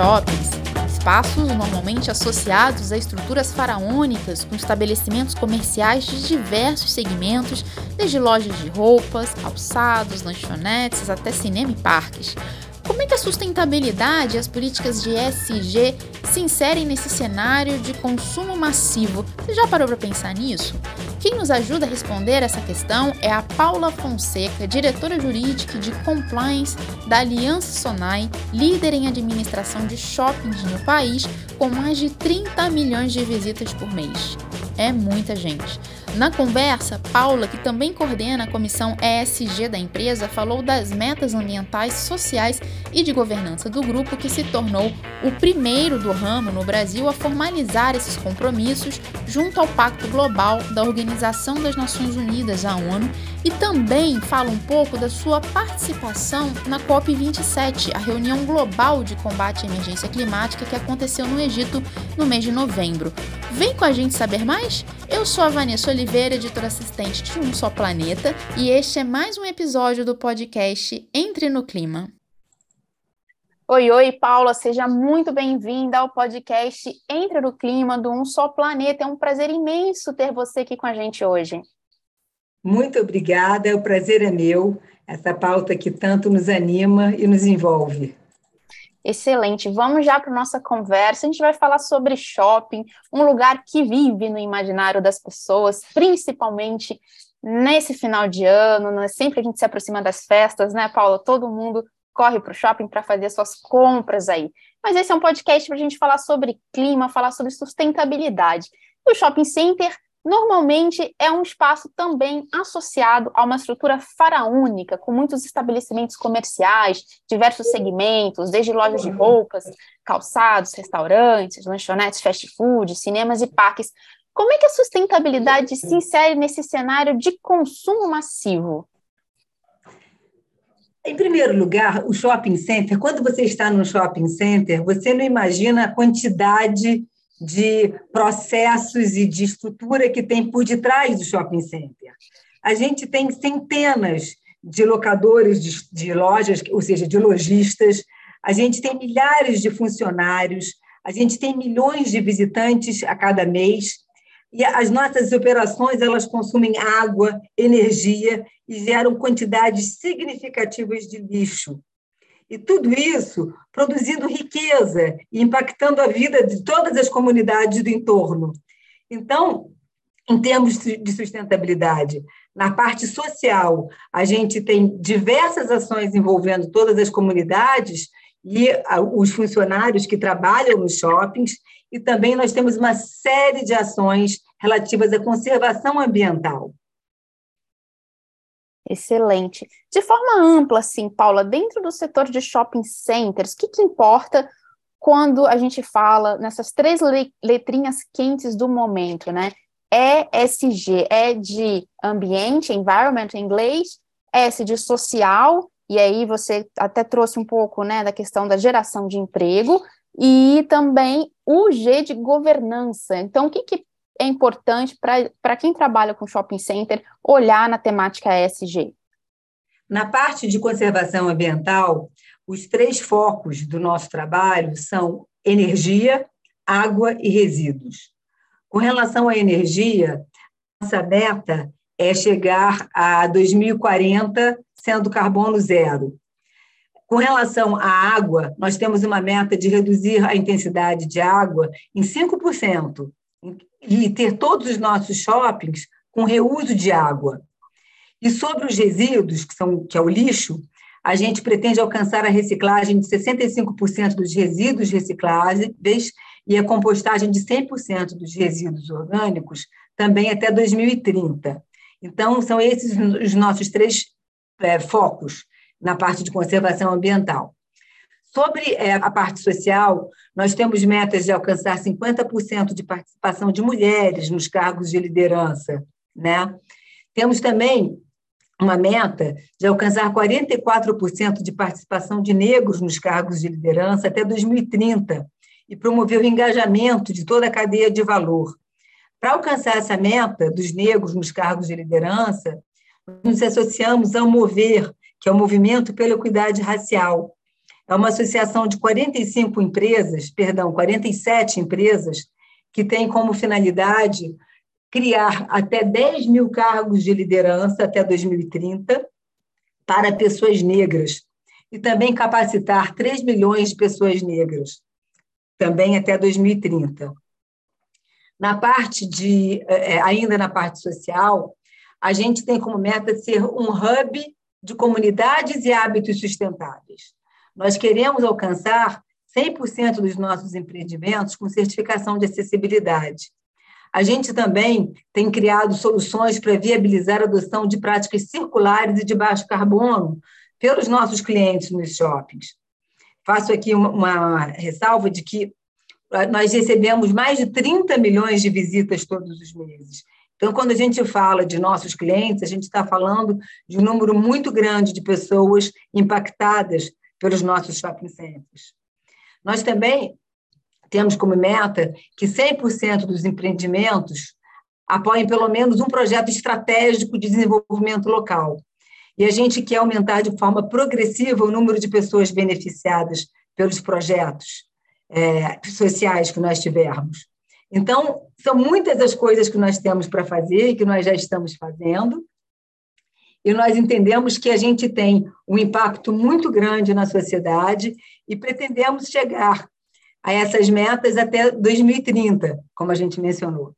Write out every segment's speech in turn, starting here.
shoppings, espaços normalmente associados a estruturas faraônicas com estabelecimentos comerciais de diversos segmentos, desde lojas de roupas, calçados, lanchonetes até cinema e parques. Como é que a sustentabilidade e as políticas de SG se inserem nesse cenário de consumo massivo? Você já parou para pensar nisso? Quem nos ajuda a responder essa questão é a Paula Fonseca, diretora jurídica de compliance da Aliança Sonai, líder em administração de shoppings no país, com mais de 30 milhões de visitas por mês. É muita gente. Na conversa, Paula, que também coordena a comissão ESG da empresa, falou das metas ambientais, sociais e de governança do grupo, que se tornou o primeiro do ramo no Brasil a formalizar esses compromissos junto ao Pacto Global da Organização das Nações Unidas, a ONU, e também fala um pouco da sua participação na COP27, a reunião global de combate à emergência climática que aconteceu no Egito no mês de novembro. Vem com a gente saber mais? Eu sou a Vanessa Oliveira, editora assistente de Um Só Planeta, e este é mais um episódio do podcast Entre no Clima. Oi, oi, Paula, seja muito bem-vinda ao podcast Entre no Clima do Um Só Planeta. É um prazer imenso ter você aqui com a gente hoje. Muito obrigada, o prazer é meu, essa pauta que tanto nos anima e nos envolve. Excelente. Vamos já para nossa conversa. A gente vai falar sobre shopping, um lugar que vive no imaginário das pessoas, principalmente nesse final de ano, né? sempre a gente se aproxima das festas, né, Paula? Todo mundo corre para o shopping para fazer suas compras aí. Mas esse é um podcast para a gente falar sobre clima, falar sobre sustentabilidade. O shopping center Normalmente é um espaço também associado a uma estrutura faraônica, com muitos estabelecimentos comerciais, diversos segmentos, desde lojas de roupas, calçados, restaurantes, lanchonetes, fast food, cinemas e parques. Como é que a sustentabilidade se insere nesse cenário de consumo massivo? Em primeiro lugar, o shopping center, quando você está no shopping center, você não imagina a quantidade de processos e de estrutura que tem por detrás do shopping center. A gente tem centenas de locadores de, de lojas, ou seja, de lojistas, a gente tem milhares de funcionários, a gente tem milhões de visitantes a cada mês, e as nossas operações elas consumem água, energia e geram quantidades significativas de lixo. E tudo isso produzindo riqueza e impactando a vida de todas as comunidades do entorno. Então, em termos de sustentabilidade, na parte social, a gente tem diversas ações envolvendo todas as comunidades e os funcionários que trabalham nos shoppings, e também nós temos uma série de ações relativas à conservação ambiental. Excelente. De forma ampla, assim, Paula, dentro do setor de shopping centers, o que, que importa quando a gente fala nessas três letrinhas quentes do momento, né? ESG é de ambiente, environment em inglês, S de social, e aí você até trouxe um pouco, né, da questão da geração de emprego, e também o G de governança. Então, o que, que é importante para quem trabalha com shopping center olhar na temática ESG? Na parte de conservação ambiental, os três focos do nosso trabalho são energia, água e resíduos. Com relação à energia, nossa meta é chegar a 2040 sendo carbono zero. Com relação à água, nós temos uma meta de reduzir a intensidade de água em 5% e ter todos os nossos shoppings com reuso de água. E sobre os resíduos, que, são, que é o lixo, a gente pretende alcançar a reciclagem de 65% dos resíduos recicláveis e a compostagem de 100% dos resíduos orgânicos também até 2030. Então, são esses os nossos três é, focos na parte de conservação ambiental. Sobre é, a parte social, nós temos metas de alcançar 50% de participação de mulheres nos cargos de liderança. Né? Temos também uma meta de alcançar 44% de participação de negros nos cargos de liderança até 2030 e promover o engajamento de toda a cadeia de valor. Para alcançar essa meta dos negros nos cargos de liderança, nos associamos ao Mover, que é o Movimento pela Equidade Racial. É uma associação de 45 empresas, perdão, 47 empresas, que tem como finalidade criar até 10 mil cargos de liderança até 2030 para pessoas negras e também capacitar 3 milhões de pessoas negras, também até 2030. Na parte de, é, ainda na parte social, a gente tem como meta ser um hub de comunidades e hábitos sustentáveis. Nós queremos alcançar 100% dos nossos empreendimentos com certificação de acessibilidade. A gente também tem criado soluções para viabilizar a adoção de práticas circulares e de baixo carbono pelos nossos clientes nos shoppings. Faço aqui uma, uma ressalva de que ah, nós recebemos mais de 30 milhões de visitas todos os meses. Então, quando a gente fala de nossos clientes, a gente está falando de um número muito grande de pessoas impactadas pelos nossos shopping centers. Nós também temos como meta que 100% dos empreendimentos apoiem pelo menos um projeto estratégico de desenvolvimento local. E a gente quer aumentar de forma progressiva o número de pessoas beneficiadas pelos projetos é, sociais que nós tivermos. Então, são muitas as coisas que nós temos para fazer e que nós já estamos fazendo. E nós entendemos que a gente tem um impacto muito grande na sociedade e pretendemos chegar a essas metas até 2030, como a gente mencionou.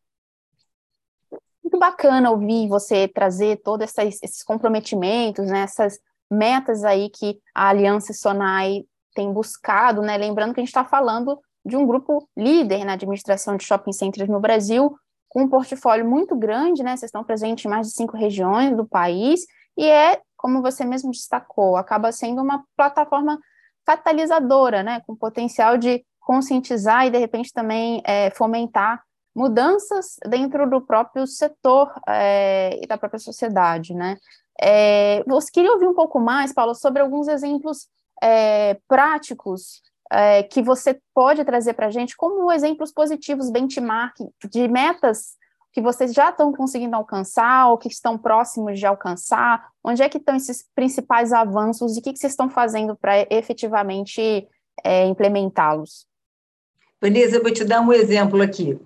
Muito bacana ouvir você trazer todos esses comprometimentos, né, essas metas aí que a Aliança Sonai tem buscado, né? Lembrando que a gente está falando de um grupo líder na administração de shopping centers no Brasil, com um portfólio muito grande, né? Vocês estão presentes em mais de cinco regiões do país, e é, como você mesmo destacou, acaba sendo uma plataforma catalisadora, né? Com potencial de conscientizar e, de repente, também é, fomentar mudanças dentro do próprio setor é, e da própria sociedade, né? É, você queria ouvir um pouco mais, Paulo, sobre alguns exemplos é, práticos é, que você pode trazer para a gente como exemplos positivos, benchmark de metas que vocês já estão conseguindo alcançar ou que estão próximos de alcançar? Onde é que estão esses principais avanços e o que, que vocês estão fazendo para efetivamente é, implementá-los? Vanessa, eu vou te dar um exemplo aqui.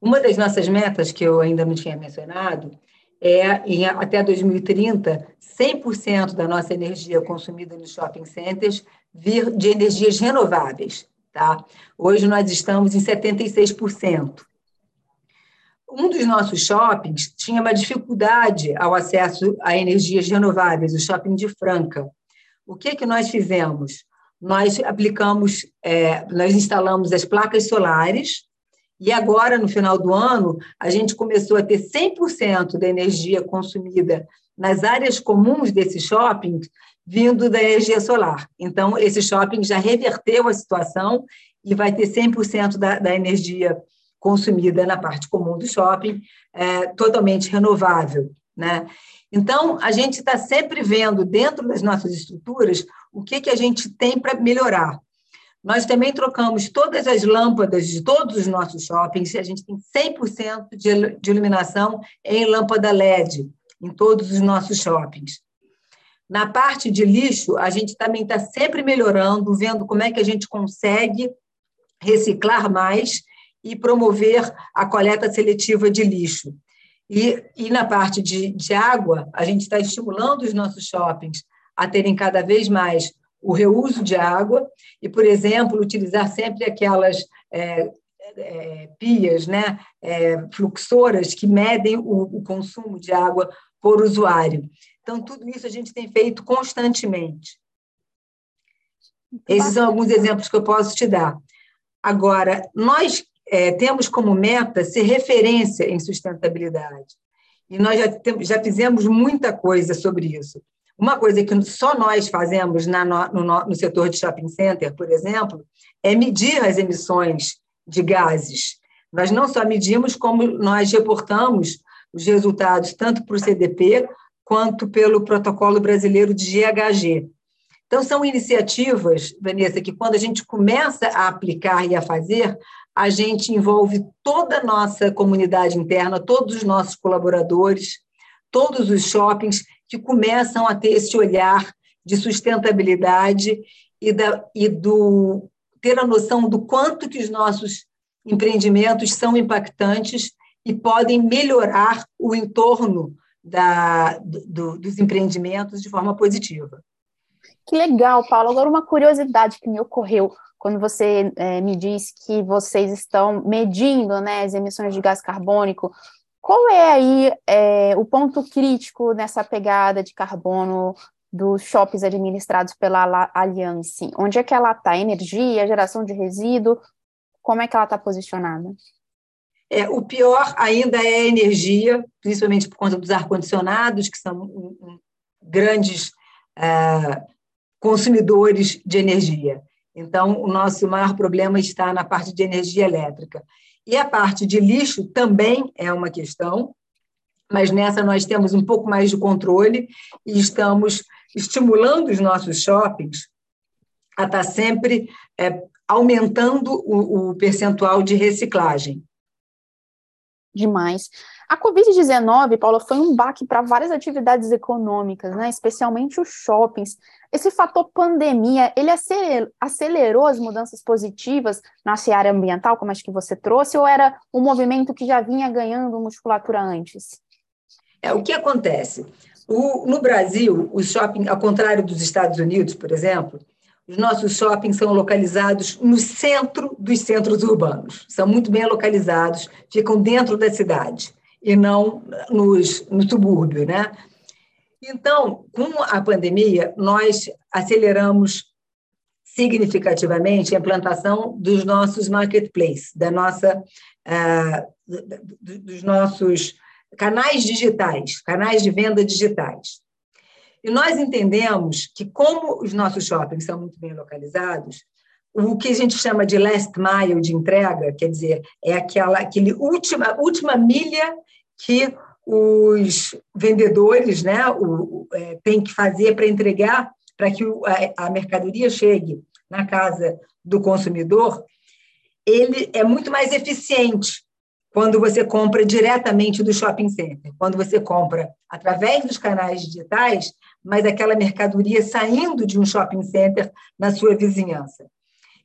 Uma das nossas metas, que eu ainda não tinha mencionado, é, em, até 2030, 100% da nossa energia consumida nos shopping centers vir de energias renováveis. Tá? Hoje nós estamos em 76%. Um dos nossos shoppings tinha uma dificuldade ao acesso a energias renováveis, o shopping de Franca. O que, que nós fizemos? Nós aplicamos, é, nós instalamos as placas solares e agora, no final do ano, a gente começou a ter 100% da energia consumida nas áreas comuns desses shoppings vindo da energia solar. Então, esse shopping já reverteu a situação e vai ter 100% da, da energia consumida na parte comum do shopping, é, totalmente renovável. Né? Então, a gente está sempre vendo dentro das nossas estruturas o que, que a gente tem para melhorar. Nós também trocamos todas as lâmpadas de todos os nossos shoppings, a gente tem 100% de iluminação em lâmpada LED em todos os nossos shoppings. Na parte de lixo, a gente também está sempre melhorando, vendo como é que a gente consegue reciclar mais e promover a coleta seletiva de lixo. E, e na parte de, de água, a gente está estimulando os nossos shoppings a terem cada vez mais o reuso de água e, por exemplo, utilizar sempre aquelas é, é, pias, né, é, fluxoras que medem o, o consumo de água por usuário. Então, tudo isso a gente tem feito constantemente. Esses são alguns exemplos que eu posso te dar. Agora, nós é, temos como meta ser referência em sustentabilidade. e nós já, tem, já fizemos muita coisa sobre isso. Uma coisa que só nós fazemos na, no, no, no setor de shopping center, por exemplo, é medir as emissões de gases. Nós não só medimos, como nós reportamos os resultados tanto para o CDP quanto pelo Protocolo Brasileiro de GHG. Então, são iniciativas, Vanessa, que quando a gente começa a aplicar e a fazer, a gente envolve toda a nossa comunidade interna, todos os nossos colaboradores, todos os shoppings que começam a ter esse olhar de sustentabilidade e, da, e do ter a noção do quanto que os nossos empreendimentos são impactantes e podem melhorar o entorno da, do, dos empreendimentos de forma positiva. Que legal, Paulo. Agora, uma curiosidade que me ocorreu quando você é, me disse que vocês estão medindo né, as emissões de gás carbônico. Qual é aí é, o ponto crítico nessa pegada de carbono dos shoppings administrados pela Alliance? Onde é que ela está? Energia, geração de resíduo? Como é que ela está posicionada? É, o pior ainda é a energia, principalmente por conta dos ar-condicionados, que são grandes é, consumidores de energia. Então, o nosso maior problema está na parte de energia elétrica. E a parte de lixo também é uma questão, mas nessa nós temos um pouco mais de controle e estamos estimulando os nossos shoppings a estar sempre é, aumentando o, o percentual de reciclagem. Demais. A Covid-19, Paula, foi um baque para várias atividades econômicas, né? especialmente os shoppings. Esse fator pandemia, ele acelerou as mudanças positivas na área ambiental, como acho que você trouxe, ou era um movimento que já vinha ganhando musculatura antes? É, o que acontece? O, no Brasil, os shopping, ao contrário dos Estados Unidos, por exemplo, os nossos shoppings são localizados no centro dos centros urbanos. São muito bem localizados, ficam dentro da cidade e não nos, no subúrbio, né? Então, com a pandemia, nós aceleramos significativamente a implantação dos nossos marketplaces, da nossa, uh, dos nossos canais digitais, canais de venda digitais. E nós entendemos que, como os nossos shoppings são muito bem localizados, o que a gente chama de last mile de entrega, quer dizer, é aquela aquele última, última milha que os vendedores né, o, é, têm que fazer para entregar, para que o, a, a mercadoria chegue na casa do consumidor, ele é muito mais eficiente quando você compra diretamente do shopping center, quando você compra através dos canais digitais, mas aquela mercadoria saindo de um shopping center na sua vizinhança.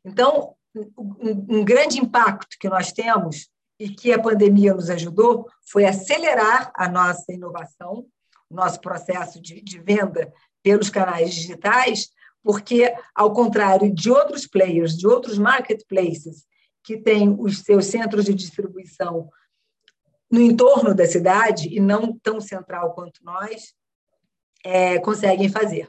Então, um, um grande impacto que nós temos e que a pandemia nos ajudou foi acelerar a nossa inovação, nosso processo de, de venda pelos canais digitais, porque, ao contrário de outros players, de outros marketplaces, que têm os seus centros de distribuição no entorno da cidade e não tão central quanto nós, é, conseguem fazer.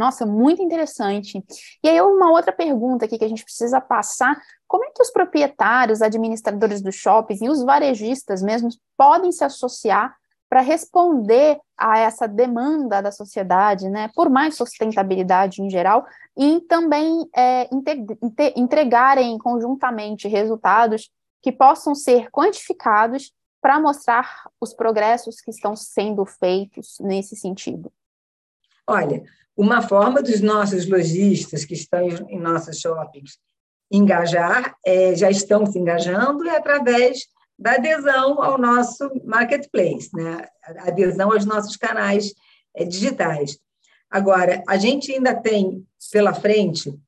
Nossa, muito interessante. E aí, uma outra pergunta aqui que a gente precisa passar: como é que os proprietários, administradores dos shoppings e os varejistas mesmos podem se associar para responder a essa demanda da sociedade, né, por mais sustentabilidade em geral, e também é, entregarem conjuntamente resultados que possam ser quantificados para mostrar os progressos que estão sendo feitos nesse sentido? Olha, uma forma dos nossos lojistas que estão em nossos shoppings engajar, é, já estão se engajando, é através da adesão ao nosso marketplace, né? Adesão aos nossos canais é, digitais. Agora, a gente ainda tem pela frente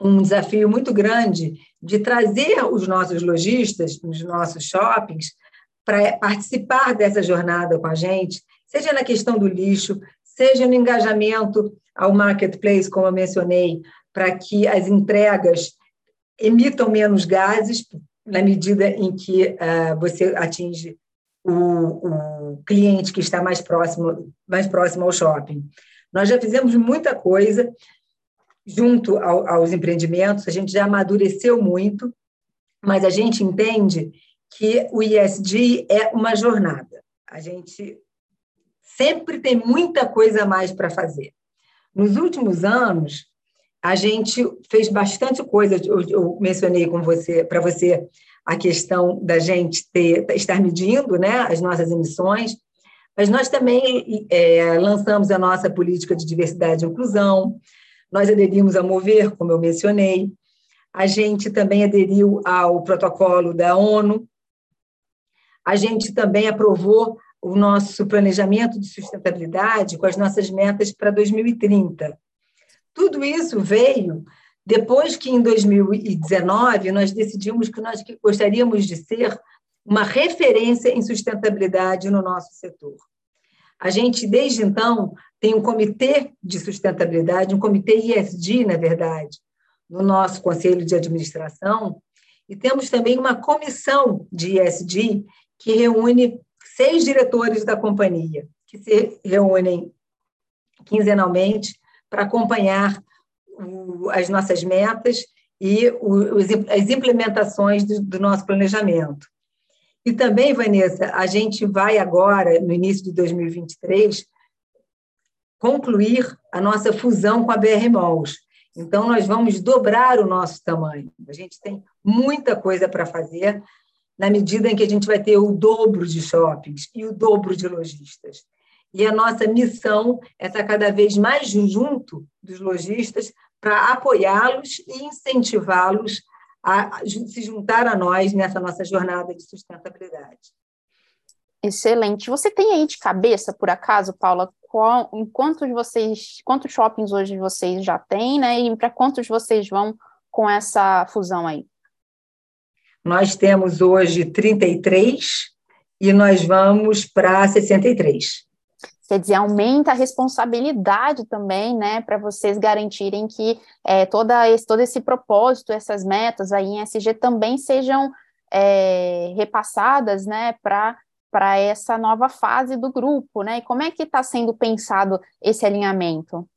um desafio muito grande de trazer os nossos lojistas nos nossos shoppings para participar dessa jornada com a gente, seja na questão do lixo, seja no engajamento ao marketplace, como eu mencionei, para que as entregas emitam menos gases, na medida em que uh, você atinge o, o, cliente que está mais próximo, mais próximo ao shopping. Nós já fizemos muita coisa junto ao, aos empreendimentos, a gente já amadureceu muito, mas a gente entende que o ISD é uma jornada. A gente sempre tem muita coisa a mais para fazer. Nos últimos anos, a gente fez bastante coisa. Eu, eu mencionei com você, para você, a questão da gente ter, estar medindo né, as nossas emissões, mas nós também é, lançamos a nossa política de diversidade e inclusão, nós aderimos a Mover, como eu mencionei, a gente também aderiu ao protocolo da ONU, a gente também aprovou o nosso planejamento de sustentabilidade com as nossas metas para 2030. Tudo isso veio depois que, em 2019, nós decidimos que nós gostaríamos de ser uma referência em sustentabilidade no nosso setor. A gente, desde então, tem um comitê de sustentabilidade, um comitê ISD, na verdade, no nosso conselho de administração, e temos também uma comissão de ISD que reúne seis diretores da companhia, que se reúnem quinzenalmente para acompanhar as nossas metas e as implementações do nosso planejamento. E também, Vanessa, a gente vai agora, no início de 2023, concluir a nossa fusão com a BR Malls. Então, nós vamos dobrar o nosso tamanho. A gente tem muita coisa para fazer, na medida em que a gente vai ter o dobro de shoppings e o dobro de lojistas. E a nossa missão é estar cada vez mais junto dos lojistas para apoiá-los e incentivá-los a se juntar a nós nessa nossa jornada de sustentabilidade. Excelente. Você tem aí de cabeça, por acaso, Paula, qual, quantos vocês, quantos shoppings hoje vocês já têm, né? E para quantos vocês vão com essa fusão aí? Nós temos hoje 33 e nós vamos para 63. Quer dizer, aumenta a responsabilidade também, né, para vocês garantirem que é, toda esse, todo esse propósito, essas metas aí em SG também sejam é, repassadas, né, para para essa nova fase do grupo, né? E como é que está sendo pensado esse alinhamento?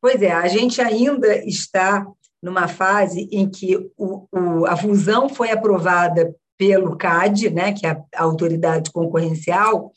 Pois é, a gente ainda está numa fase em que o, o, a fusão foi aprovada pelo CAD, né, que é a autoridade concorrencial,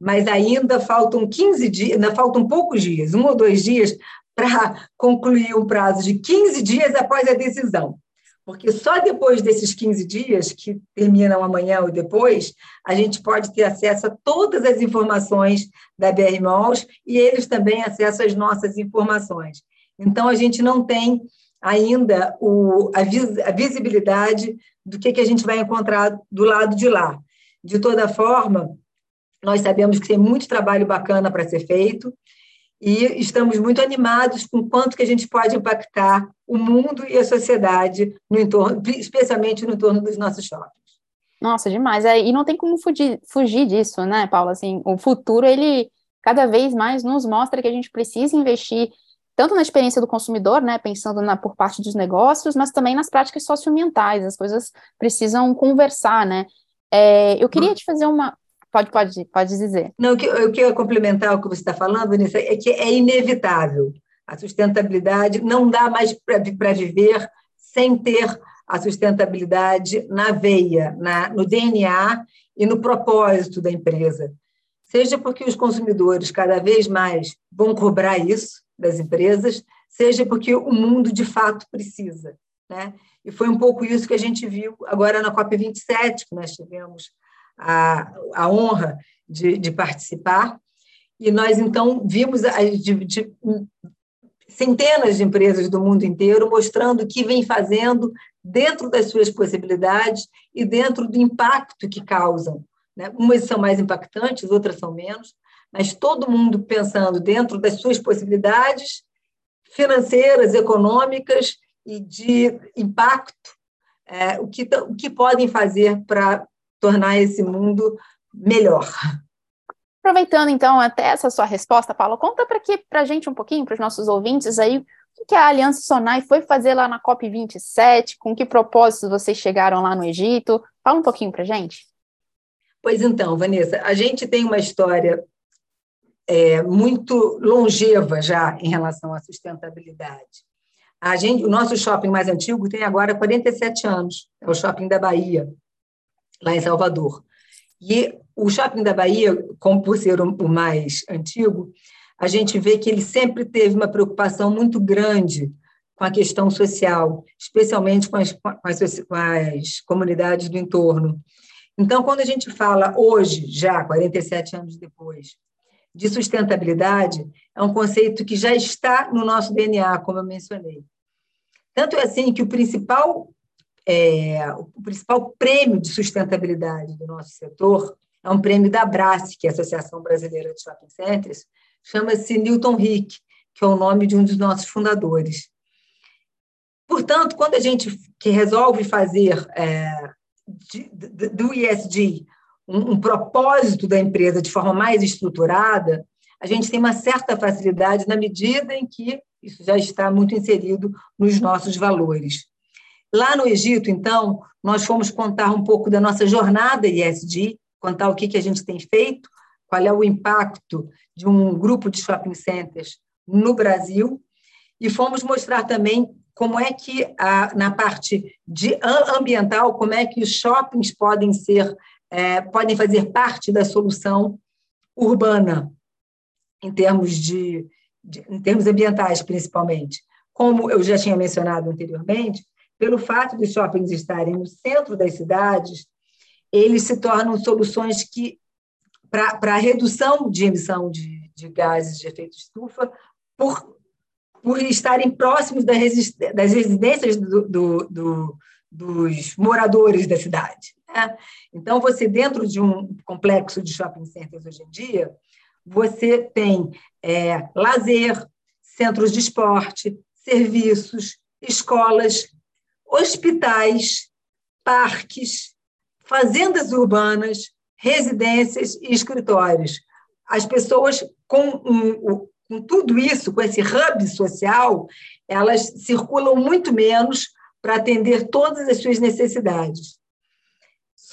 mas ainda faltam 15 dias, ainda faltam poucos dias, um ou dois dias, para concluir um prazo de 15 dias após a decisão. Porque só depois desses 15 dias, que terminam amanhã ou depois, a gente pode ter acesso a todas as informações da BR Malls e eles também acesso às nossas informações. Então, a gente não tem ainda o, a, vis, a visibilidade do que, que a gente vai encontrar do lado de lá. De toda forma, nós sabemos que tem muito trabalho bacana para ser feito e estamos muito animados com quanto que a gente pode impactar o mundo e a sociedade no entorno, especialmente no entorno dos nossos shoppings. Nossa, demais. É, e não tem como fugir, fugir disso, né, Paula? Assim, o futuro, ele cada vez mais nos mostra que a gente precisa investir tanto na experiência do consumidor, né, pensando na, por parte dos negócios, mas também nas práticas socioambientais. As coisas precisam conversar, né? É, eu queria te fazer uma, Pode, pode, pode dizer. Não, o que eu quero complementar o que você está falando, Vanessa, é que é inevitável. A sustentabilidade não dá mais para viver sem ter a sustentabilidade na veia, na, no DNA e no propósito da empresa. Seja porque os consumidores cada vez mais vão cobrar isso das empresas, seja porque o mundo de fato precisa. Né? E foi um pouco isso que a gente viu agora na COP27, que nós tivemos a, a honra de, de participar. E nós, então, vimos de, de, centenas de empresas do mundo inteiro mostrando o que vem fazendo dentro das suas possibilidades e dentro do impacto que causam. Né? Umas são mais impactantes, outras são menos, mas todo mundo pensando dentro das suas possibilidades financeiras, econômicas e de impacto, é, o, que, o que podem fazer para tornar esse mundo melhor. Aproveitando, então, até essa sua resposta, Paulo, conta para a gente um pouquinho, para os nossos ouvintes aí, o que a Aliança Sonai foi fazer lá na COP27, com que propósitos vocês chegaram lá no Egito? Fala um pouquinho para a gente. Pois então, Vanessa, a gente tem uma história é, muito longeva já em relação à sustentabilidade. A gente, o nosso shopping mais antigo tem agora 47 anos, é o shopping da Bahia, lá em Salvador. E o shopping da Bahia, como por ser o mais antigo, a gente vê que ele sempre teve uma preocupação muito grande com a questão social, especialmente com as, com as, com as comunidades do entorno. Então, quando a gente fala hoje, já 47 anos depois, de sustentabilidade, é um conceito que já está no nosso DNA, como eu mencionei. Tanto é assim que o principal, é, o principal prêmio de sustentabilidade do nosso setor é um prêmio da Abrace, que é a Associação Brasileira de Shopping Centers, chama-se Newton Rick, que é o nome de um dos nossos fundadores. Portanto, quando a gente que resolve fazer é, de, de, do ESG um, um propósito da empresa de forma mais estruturada, a gente tem uma certa facilidade na medida em que isso já está muito inserido nos nossos valores. Lá no Egito, então, nós fomos contar um pouco da nossa jornada ESG, contar o que, que a gente tem feito, qual é o impacto de um grupo de shopping centers no Brasil, e fomos mostrar também como é que, a, na parte de ambiental, como é que os shoppings podem ser, é, podem fazer parte da solução urbana, em termos, de, de, em termos ambientais, principalmente. Como eu já tinha mencionado anteriormente, pelo fato de shoppings estarem no centro das cidades, eles se tornam soluções que, para a redução de emissão de, de gases de efeito estufa, por por estarem próximos das residências do, do, do, dos moradores da cidade. Né? Então, você, dentro de um complexo de shopping centers hoje em dia, você tem é, lazer, centros de esporte, serviços, escolas, hospitais, parques, fazendas urbanas, residências e escritórios. As pessoas com um, com tudo isso, com esse hub social, elas circulam muito menos para atender todas as suas necessidades.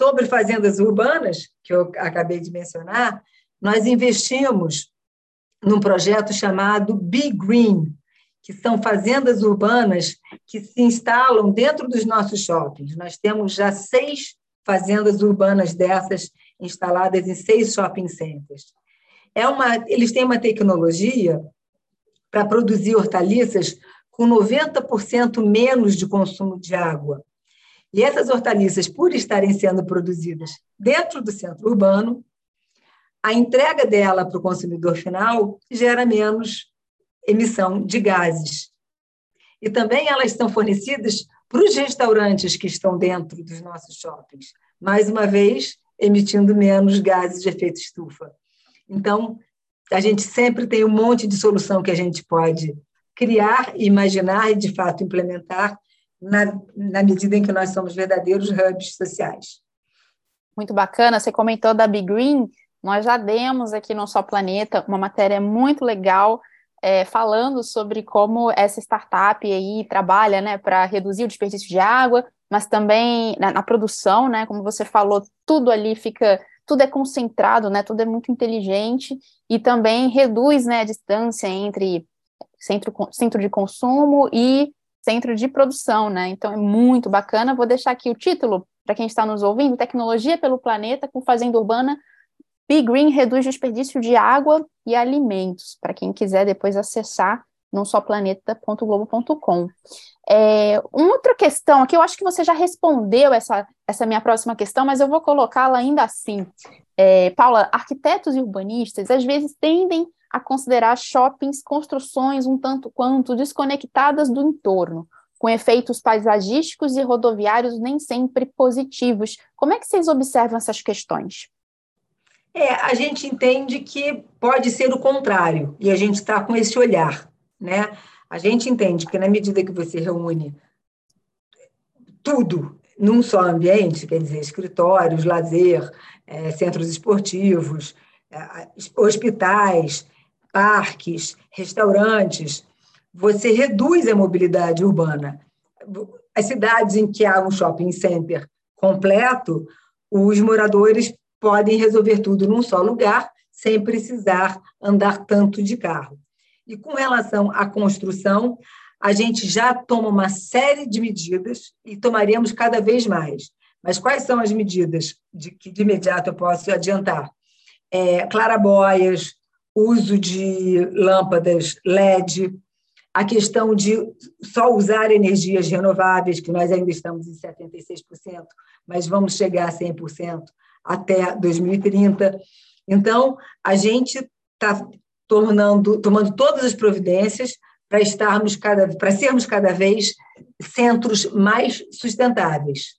Sobre fazendas urbanas, que eu acabei de mencionar, nós investimos num projeto chamado Be Green, que são fazendas urbanas que se instalam dentro dos nossos shoppings. Nós temos já seis fazendas urbanas dessas instaladas em seis shopping centers. É uma, eles têm uma tecnologia para produzir hortaliças com 90% menos de consumo de água. E essas hortaliças, por estarem sendo produzidas dentro do centro urbano, a entrega dela para o consumidor final gera menos emissão de gases. E também elas são fornecidas para os restaurantes que estão dentro dos nossos shoppings, mais uma vez, emitindo menos gases de efeito estufa. Então, a gente sempre tem um monte de solução que a gente pode criar, imaginar e, de fato, implementar na, na medida em que nós somos verdadeiros hubs sociais. Muito bacana. Você comentou da Big Green. Nós já demos aqui no Só Planeta uma matéria muito legal é, falando sobre como essa startup aí trabalha né, para reduzir o desperdício de água, mas também na, na, produção, né? Como você falou, tudo ali fica tudo é concentrado, né? Tudo é muito inteligente e também reduz, né, a distância entre centro, centro de consumo e centro de produção, né? Então é muito bacana. Vou deixar aqui o título para quem está nos ouvindo: Tecnologia pelo planeta com fazenda urbana. Big Green reduz desperdício de água e alimentos. Para quem quiser depois acessar não só planeta.globo.com. É, uma outra questão aqui, eu acho que você já respondeu essa, essa minha próxima questão, mas eu vou colocá-la ainda assim. É, Paula, arquitetos e urbanistas às vezes tendem a considerar shoppings construções um tanto quanto desconectadas do entorno, com efeitos paisagísticos e rodoviários nem sempre positivos. Como é que vocês observam essas questões? É, a gente entende que pode ser o contrário, e a gente está com esse olhar. Né? A gente entende que, na medida que você reúne tudo num só ambiente, quer dizer, escritórios, lazer, é, centros esportivos, é, hospitais, parques, restaurantes, você reduz a mobilidade urbana. As cidades em que há um shopping center completo, os moradores podem resolver tudo num só lugar, sem precisar andar tanto de carro. E com relação à construção, a gente já toma uma série de medidas e tomaremos cada vez mais. Mas quais são as medidas de que de imediato eu posso adiantar? É, clarabóias, uso de lâmpadas LED, a questão de só usar energias renováveis, que nós ainda estamos em 76%, mas vamos chegar a 100% até 2030. Então, a gente está tornando, tomando todas as providências para estarmos cada, para sermos cada vez centros mais sustentáveis.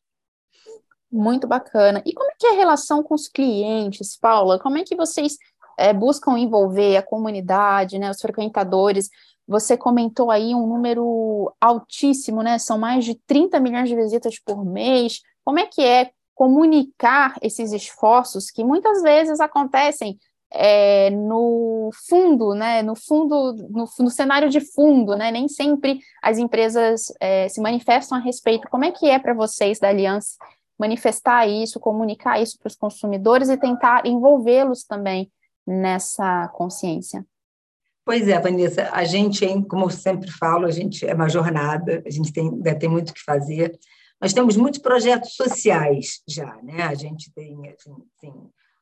Muito bacana. E como é que é a relação com os clientes, Paula? Como é que vocês é, buscam envolver a comunidade, né, os frequentadores? Você comentou aí um número altíssimo, né? São mais de 30 milhões de visitas por mês. Como é que é comunicar esses esforços que muitas vezes acontecem é, no fundo, né, no fundo, no, no, cenário de fundo, né, nem sempre as empresas é, se manifestam a respeito. Como é que é para vocês da Aliança manifestar isso, comunicar isso para os consumidores e tentar envolvê-los também nessa consciência? Pois é, Vanessa, a gente, como eu sempre falo, a gente é uma jornada, a gente tem, ainda tem muito o que fazer. Nós temos muitos projetos sociais já, né? A gente tem, assim, assim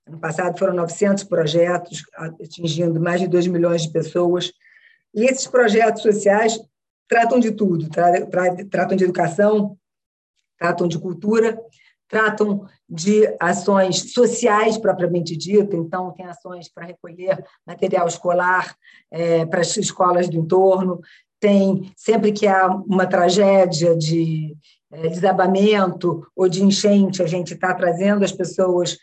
Ano passado foram 900 projetos, atingindo mais de 2 milhões de pessoas. E esses projetos sociais tratam de tudo: tra tra tratam de educação, tratam de cultura, tratam de ações sociais propriamente dita. Então, tem ações para recolher material escolar é, para as escolas do entorno. Tem, sempre que há uma tragédia de é, desabamento ou de enchente, a gente está trazendo as pessoas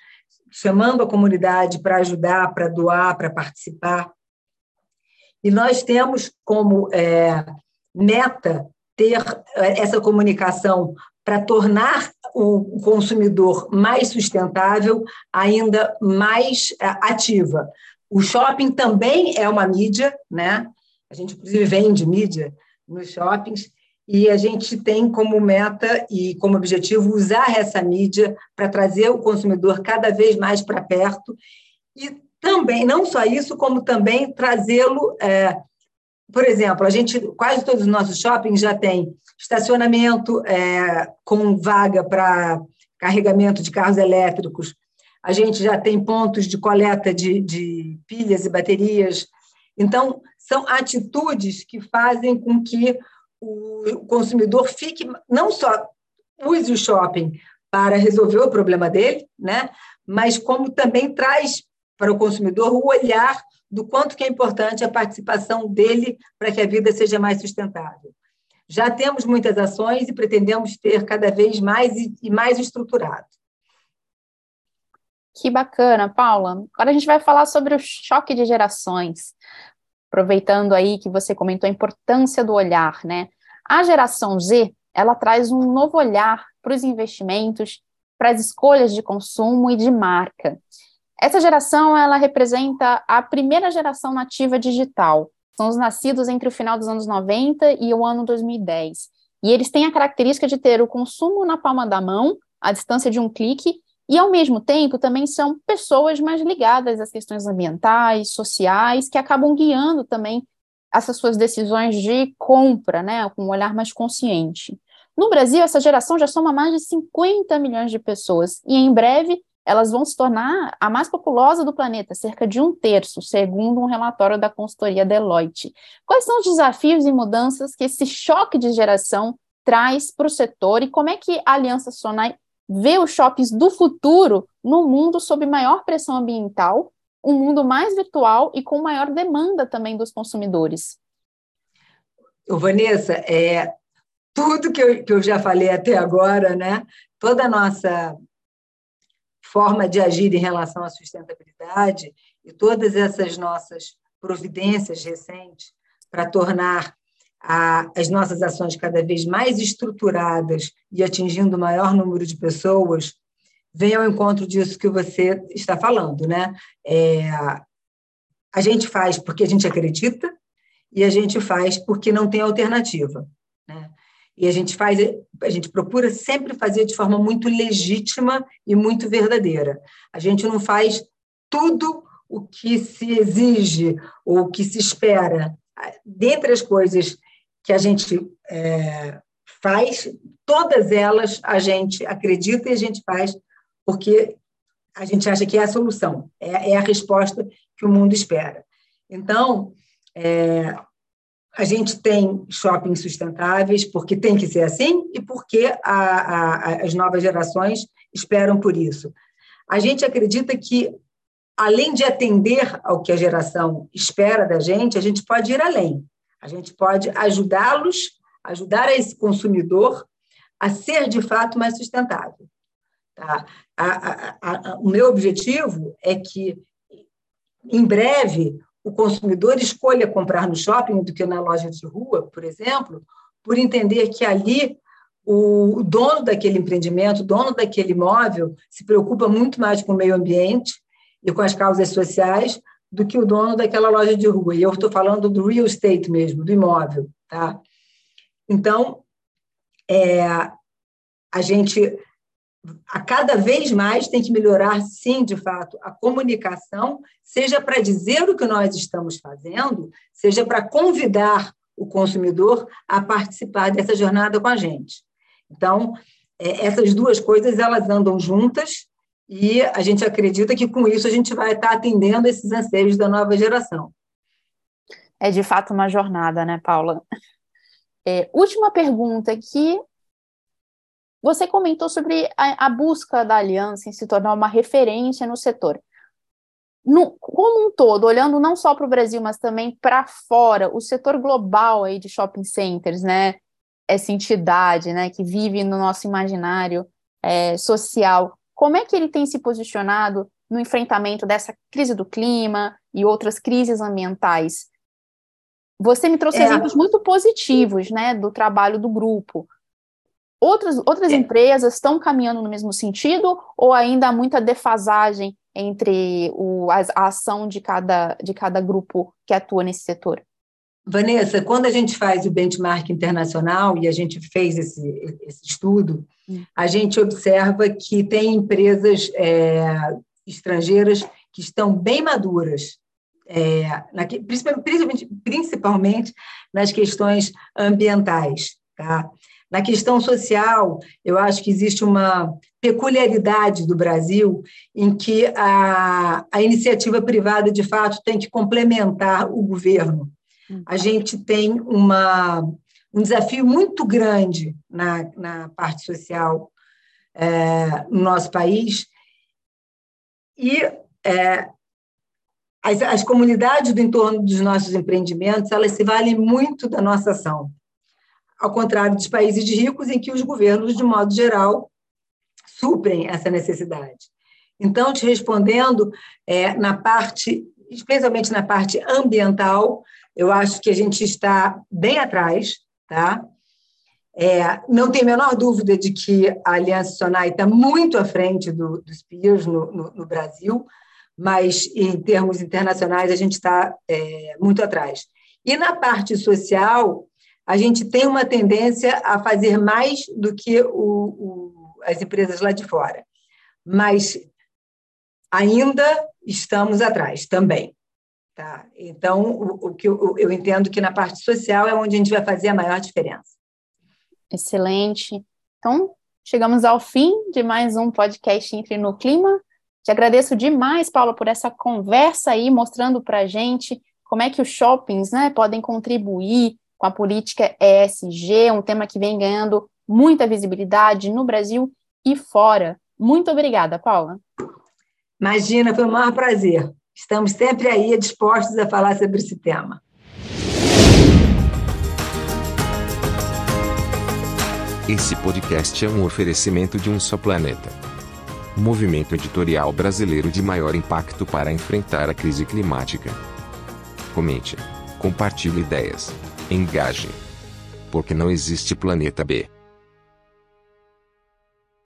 chamando a comunidade para ajudar, para doar, para participar. E nós temos como é, meta ter é, essa comunicação para tornar o consumidor mais sustentável, ainda mais é, ativa. O shopping também é uma mídia, né? A gente, inclusive, vende mídia nos shoppings, e a gente tem como meta e como objetivo usar essa mídia para trazer o consumidor cada vez mais para perto e também, não só isso, como também trazê-lo. É, por exemplo, a gente, quase todos os nossos shoppings já têm estacionamento é, com vaga para carregamento de carros elétricos, a gente já tem pontos de coleta de, de pilhas e baterias. Então, são atitudes que fazem com que o consumidor fique, não só use o shopping para resolver o problema dele, né? mas como também traz para o consumidor o olhar do quanto que é importante a participação dele para que a vida seja mais sustentável. Já temos muitas ações e pretendemos ter cada vez mais e mais estruturado. Que bacana, Paula. Agora a gente vai falar sobre o choque de gerações aproveitando aí que você comentou a importância do olhar, né? A geração Z, ela traz um novo olhar para os investimentos, para as escolhas de consumo e de marca. Essa geração, ela representa a primeira geração nativa digital. São os nascidos entre o final dos anos 90 e o ano 2010. E eles têm a característica de ter o consumo na palma da mão, à distância de um clique, e, ao mesmo tempo, também são pessoas mais ligadas às questões ambientais, sociais, que acabam guiando também essas suas decisões de compra, né, com um olhar mais consciente. No Brasil, essa geração já soma mais de 50 milhões de pessoas, e em breve elas vão se tornar a mais populosa do planeta, cerca de um terço, segundo um relatório da consultoria Deloitte. Quais são os desafios e mudanças que esse choque de geração traz para o setor e como é que a Aliança Sonai vê os shoppings do futuro no mundo sob maior pressão ambiental, um mundo mais virtual e com maior demanda também dos consumidores. Ô, Vanessa, é, tudo que eu, que eu já falei até agora, né? toda a nossa forma de agir em relação à sustentabilidade e todas essas nossas providências recentes para tornar a, as nossas ações cada vez mais estruturadas e atingindo o maior número de pessoas, vem ao encontro disso que você está falando, né? É, a gente faz porque a gente acredita e a gente faz porque não tem alternativa, né? E a gente faz, a gente procura sempre fazer de forma muito legítima e muito verdadeira. A gente não faz tudo o que se exige ou o que se espera. Dentre as coisas que a gente é, faz, todas elas a gente acredita e a gente faz porque a gente acha que é a solução, é, é a resposta que o mundo espera. Então, é, a gente tem shoppings sustentáveis porque tem que ser assim e porque a, a, as novas gerações esperam por isso. A gente acredita que, além de atender ao que a geração espera da gente, a gente pode ir além. A gente pode ajudá-los, ajudar esse consumidor a ser de fato mais sustentável. Tá? A, a, a, o meu objetivo é que, em breve, o consumidor escolha comprar no shopping do que na loja de rua, por exemplo, por entender que ali o dono daquele empreendimento, o dono daquele imóvel, se preocupa muito mais com o meio ambiente e com as causas sociais do que o dono daquela loja de rua. E eu estou falando do real estate mesmo, do imóvel. Tá? Então, é, a gente a cada vez mais tem que melhorar, sim, de fato, a comunicação, seja para dizer o que nós estamos fazendo, seja para convidar o consumidor a participar dessa jornada com a gente. Então, é, essas duas coisas elas andam juntas e a gente acredita que com isso a gente vai estar atendendo esses anseios da nova geração. É de fato uma jornada, né, Paula? É, última pergunta aqui você comentou sobre a, a, busca da aliança em se tornar uma referência no setor. No, como um todo, olhando não só para o Brasil, mas também para fora, o setor global aí de shopping centers, né? Essa entidade, né, que vive no nosso imaginário é, social, como é que ele tem se posicionado no enfrentamento dessa crise do clima e outras crises ambientais? Você me trouxe é. exemplos muito positivos, né, do trabalho do grupo. Outras, outras é. empresas estão caminhando no mesmo sentido ou ainda há muita defasagem entre o, a, a, ação de cada, de cada grupo que atua nesse setor? Vanessa, quando a gente faz o benchmark internacional e a gente fez esse, esse estudo. A gente observa que tem empresas é, estrangeiras que estão bem maduras, é, na, principalmente, principalmente nas questões ambientais. Tá? Na questão social, eu acho que existe uma peculiaridade do Brasil em que a, a iniciativa privada, de fato, tem que complementar o governo. A uhum. gente tem uma, um desafio muito grande na, na parte social é, no nosso país. E é, as, as comunidades do entorno dos nossos empreendimentos elas se valem muito da nossa ação. Ao contrário dos países ricos, em que os governos, de modo geral, suprem essa necessidade. Então, te respondendo, é, na parte, especialmente na parte ambiental, eu acho que a gente está bem atrás, tá? É, não tem a menor dúvida de que a Aliança Sonai está muito à frente do, dos peers no, no, no, Brasil, mas em termos internacionais a gente está é, muito atrás. E na parte social, a gente tem uma tendência a fazer mais do que o, o, as empresas lá de fora. Mas ainda estamos atrás também. Tá? Então, o, o que eu, eu entendo que na parte social é onde a gente vai fazer a maior diferença. Excelente. Então, chegamos ao fim de mais um podcast Entre no Clima. Te agradeço demais, Paula, por essa conversa aí, mostrando para a gente como é que os shoppings né, podem contribuir com a política ESG, um tema que vem ganhando muita visibilidade no Brasil e fora. Muito obrigada, Paula. Imagina, foi um maior prazer. Estamos sempre aí dispostos a falar sobre esse tema. Esse podcast é um oferecimento de um só planeta. Movimento editorial brasileiro de maior impacto para enfrentar a crise climática. Comente, compartilhe ideias Engaje. Porque não existe planeta B.